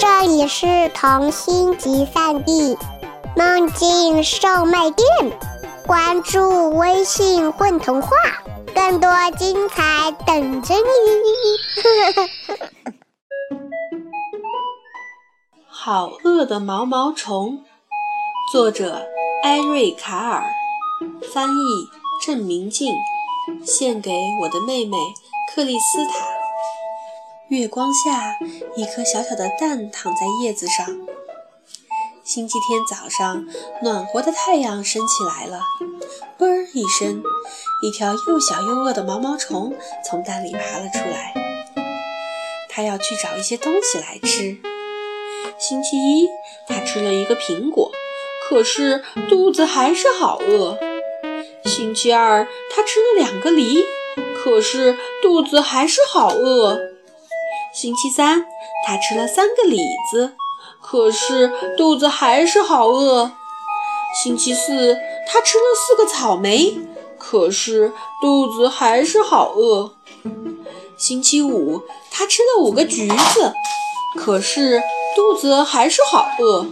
这里是童心集散地，梦境售卖店。关注微信“混童话”，更多精彩等着你。好饿的毛毛虫，作者艾瑞卡尔，翻译郑明静，献给我的妹妹克里斯塔。月光下，一颗小小的蛋躺在叶子上。星期天早上，暖和的太阳升起来了。啵儿一声，一条又小又饿的毛毛虫从蛋里爬了出来。它要去找一些东西来吃。星期一，它吃了一个苹果，可是肚子还是好饿。星期二，它吃了两个梨，可是肚子还是好饿。星期三，它吃了三个李子。可是肚子还是好饿。星期四，他吃了四个草莓，可是肚子还是好饿。星期五，他吃了五个橘子，可是肚子还是好饿。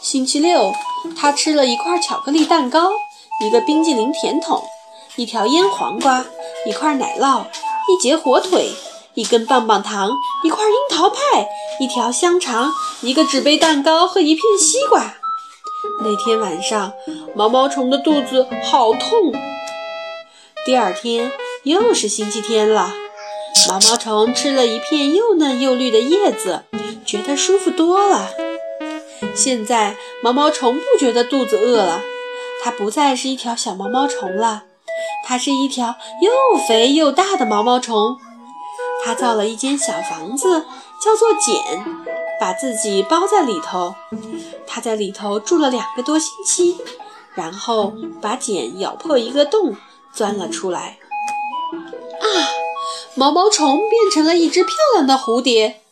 星期六，他吃了一块巧克力蛋糕，一个冰激凌甜筒，一条腌黄瓜，一块奶酪，一截火腿。一根棒棒糖，一块樱桃派，一条香肠，一个纸杯蛋糕和一片西瓜。那天晚上，毛毛虫的肚子好痛。第二天又是星期天了，毛毛虫吃了一片又嫩又绿的叶子，觉得舒服多了。现在毛毛虫不觉得肚子饿了，它不再是一条小毛毛虫了，它是一条又肥又大的毛毛虫。他造了一间小房子，叫做茧，把自己包在里头。他在里头住了两个多星期，然后把茧咬破一个洞，钻了出来。啊，毛毛虫变成了一只漂亮的蝴蝶。